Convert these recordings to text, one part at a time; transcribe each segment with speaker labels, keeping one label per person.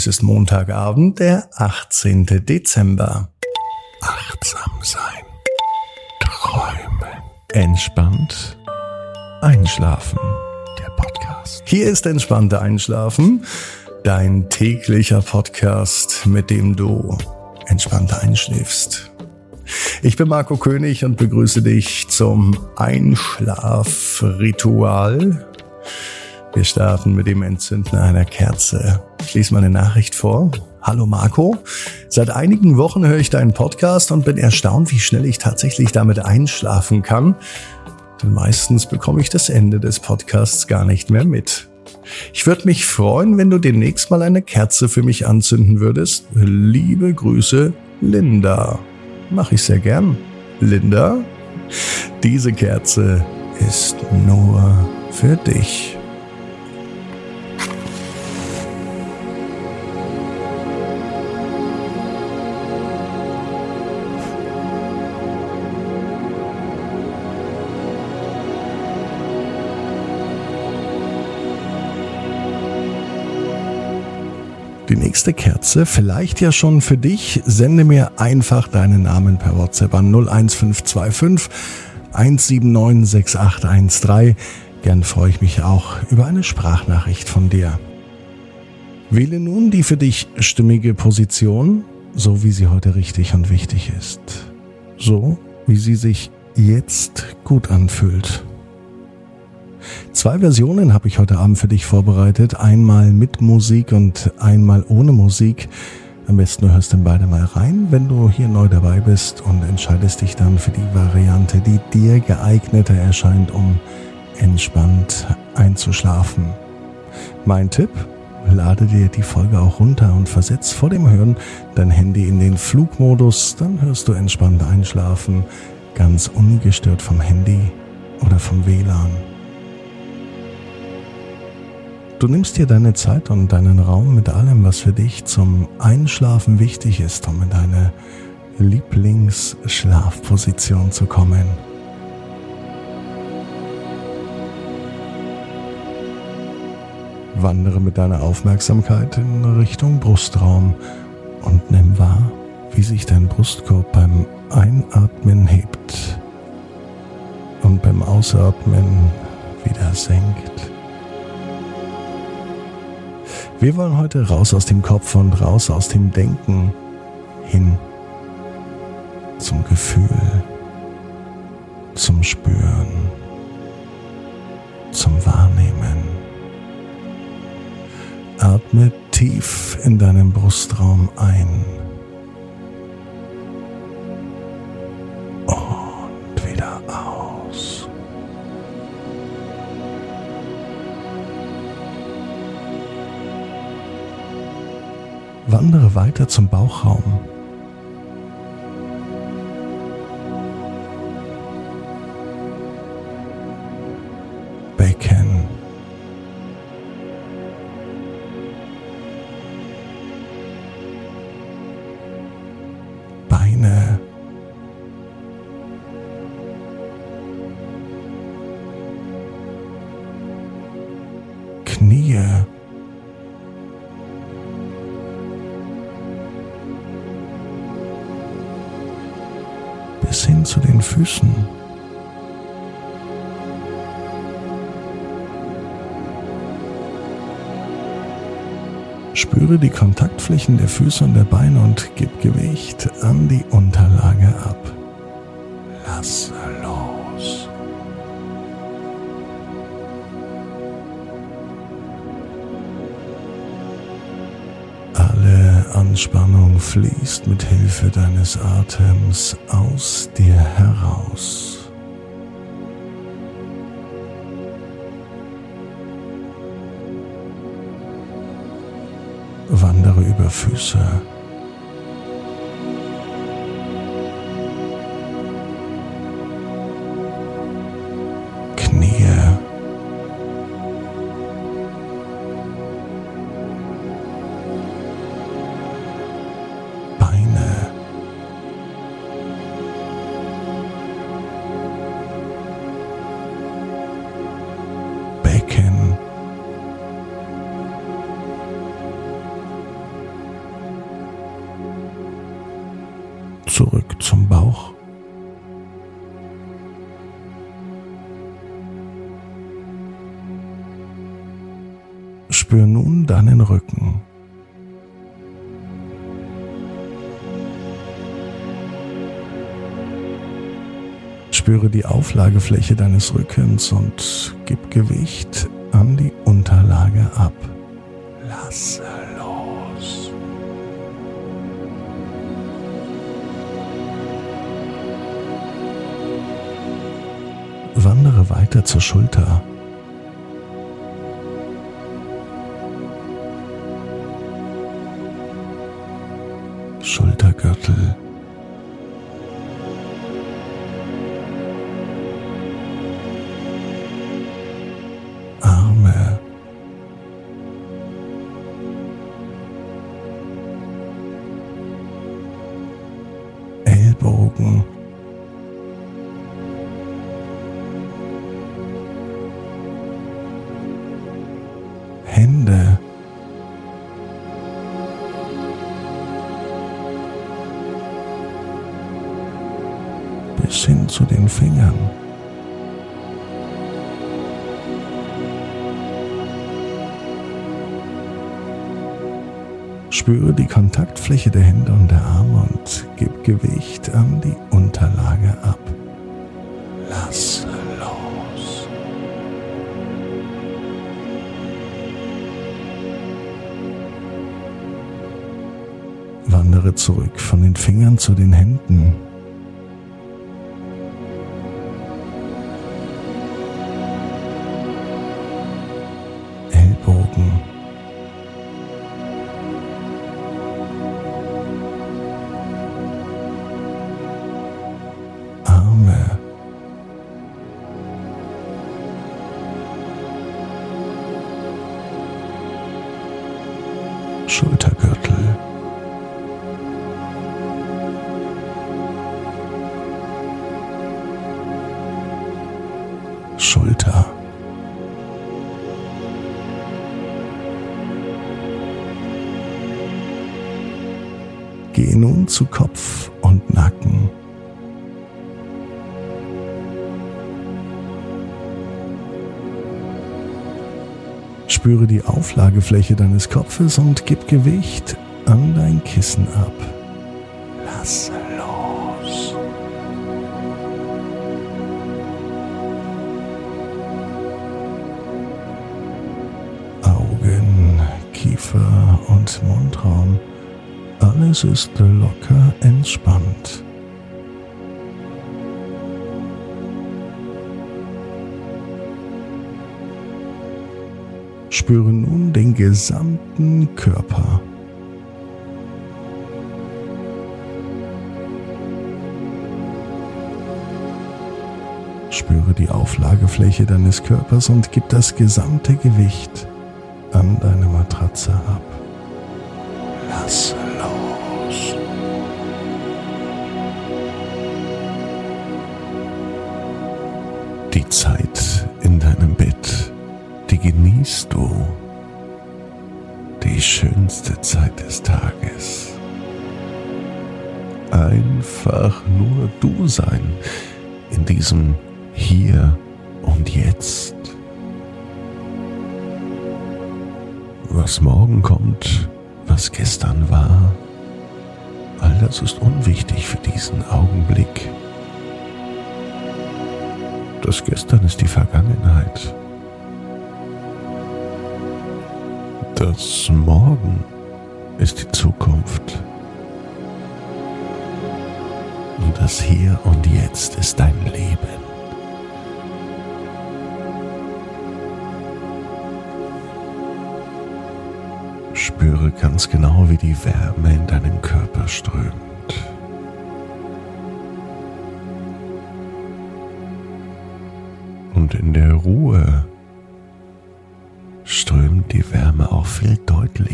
Speaker 1: Es ist Montagabend, der 18. Dezember. Achtsam sein. Träumen. Entspannt. Einschlafen. Der Podcast. Hier ist Entspannte Einschlafen. Dein täglicher Podcast, mit dem du entspannter einschläfst. Ich bin Marco König und begrüße dich zum Einschlafritual. Wir starten mit dem Entzünden einer Kerze. Ich lese mal eine Nachricht vor. Hallo Marco. Seit einigen Wochen höre ich deinen Podcast und bin erstaunt, wie schnell ich tatsächlich damit einschlafen kann. Denn meistens bekomme ich das Ende des Podcasts gar nicht mehr mit. Ich würde mich freuen, wenn du demnächst mal eine Kerze für mich anzünden würdest. Liebe Grüße, Linda. Mach ich sehr gern. Linda, diese Kerze ist nur für dich. Die nächste Kerze, vielleicht ja schon für dich, sende mir einfach deinen Namen per WhatsApp an 01525 1796813. Gern freue ich mich auch über eine Sprachnachricht von dir. Wähle nun die für dich stimmige Position, so wie sie heute richtig und wichtig ist. So wie sie sich jetzt gut anfühlt. Zwei Versionen habe ich heute Abend für dich vorbereitet. Einmal mit Musik und einmal ohne Musik. Am besten du hörst in beide mal rein, wenn du hier neu dabei bist und entscheidest dich dann für die Variante, die dir geeigneter erscheint, um entspannt einzuschlafen. Mein Tipp, lade dir die Folge auch runter und versetz vor dem Hören dein Handy in den Flugmodus, dann hörst du entspannt einschlafen, ganz ungestört vom Handy oder vom WLAN. Du nimmst dir deine Zeit und deinen Raum mit allem, was für dich zum Einschlafen wichtig ist, um in deine Lieblingsschlafposition zu kommen. Wandere mit deiner Aufmerksamkeit in Richtung Brustraum und nimm wahr, wie sich dein Brustkorb beim Einatmen hebt und beim Ausatmen wieder senkt. Wir wollen heute raus aus dem Kopf und raus aus dem Denken hin zum Gefühl, zum Spüren, zum Wahrnehmen. Atme tief in deinen Brustraum ein. Wandere weiter zum Bauchraum. Becken. Beine. Knie. Zu den Füßen. Spüre die Kontaktflächen der Füße und der Beine und gib Gewicht an die Unterlage ab. Lass Anspannung fließt mit Hilfe deines Atems aus dir heraus. Wandere über Füße. Knie. Spüre die Auflagefläche deines Rückens und gib Gewicht an die Unterlage ab. Lasse los. Wandere weiter zur Schulter. Schultergürtel. Spüre die Kontaktfläche der Hände und der Arme und gib Gewicht an die Unterlage ab. Lass los. Wandere zurück von den Fingern zu den Händen. Auflagefläche deines Kopfes und gib Gewicht an dein Kissen ab. Lass los. Augen, Kiefer und Mundraum. Alles ist locker entspannt. Spüre nun den gesamten Körper. Spüre die Auflagefläche deines Körpers und gib das gesamte Gewicht an deine Matratze ab. Lass genießt du. Die schönste Zeit des Tages. Einfach nur du sein in diesem Hier und Jetzt. Was morgen kommt, was gestern war, all das ist unwichtig für diesen Augenblick. Das Gestern ist die Vergangenheit. Das Morgen ist die Zukunft. Und das Hier und Jetzt ist dein Leben. Spüre ganz genau, wie die Wärme in deinen Körper strömt. Und in der Ruhe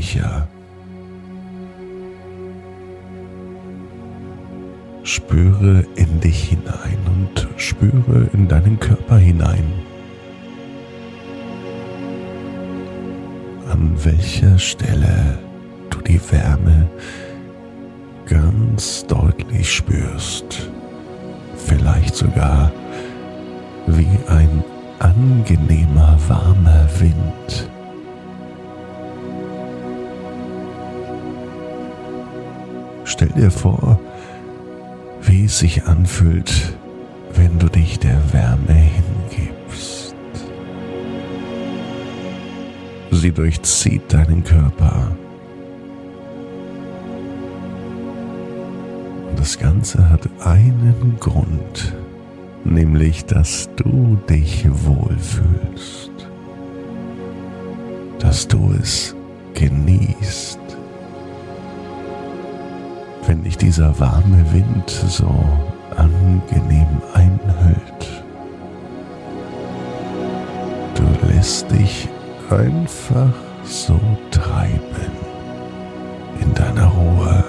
Speaker 1: deutlicher. Spüre in dich hinein und spüre in deinen Körper hinein. An welcher Stelle du die Wärme
Speaker 2: ganz deutlich spürst. Vielleicht sogar wie ein angenehmer warmer Wind. Stell dir vor, wie es sich anfühlt, wenn du dich der Wärme hingibst. Sie durchzieht deinen Körper. Und das Ganze hat einen Grund, nämlich dass du dich wohlfühlst, dass du es genießt, wenn dich dieser warme Wind so angenehm einhüllt. Du lässt dich einfach so treiben in deiner Ruhe.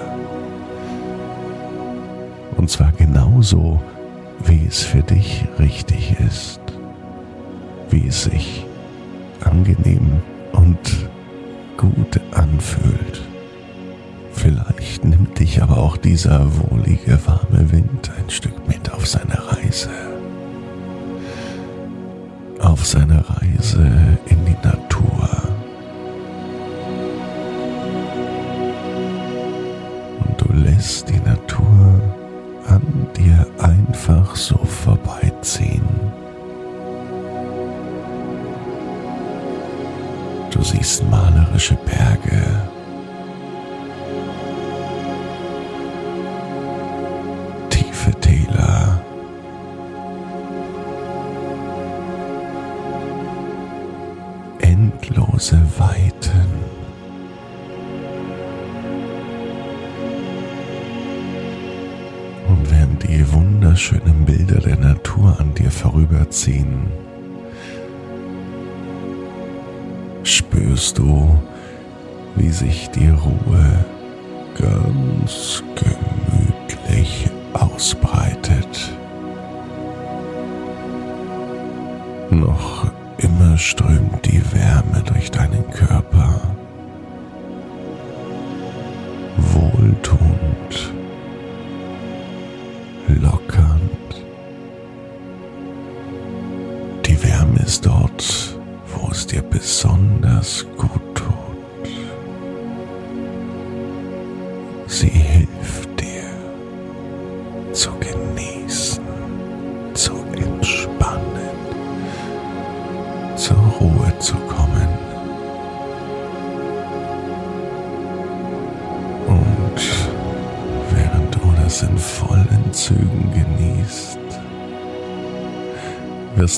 Speaker 2: Und zwar genauso, wie es für dich richtig ist, wie es sich angenehm und gut anfühlt. Vielleicht nimmt dich aber auch dieser wohlige, warme Wind ein Stück mit auf seine Reise. Auf seine Reise in die Natur. Und du lässt die Natur an dir einfach so vorbeiziehen. Du siehst malerische Berge Weiten. Und während die wunderschönen Bilder der Natur an dir vorüberziehen, spürst du, wie sich die Ruhe ganz gemütlich ausbreitet. Noch immer strömt die Wärme durch deinen Körper. Wohltuend,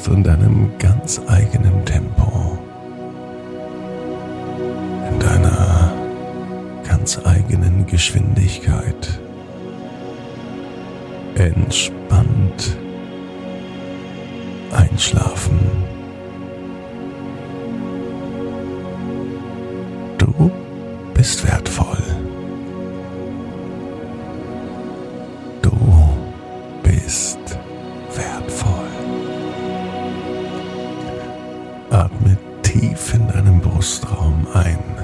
Speaker 2: du in deinem ganz eigenen Tempo, in deiner ganz eigenen Geschwindigkeit. Entspannt. Einschlafen. Atme tief in deinem Brustraum ein.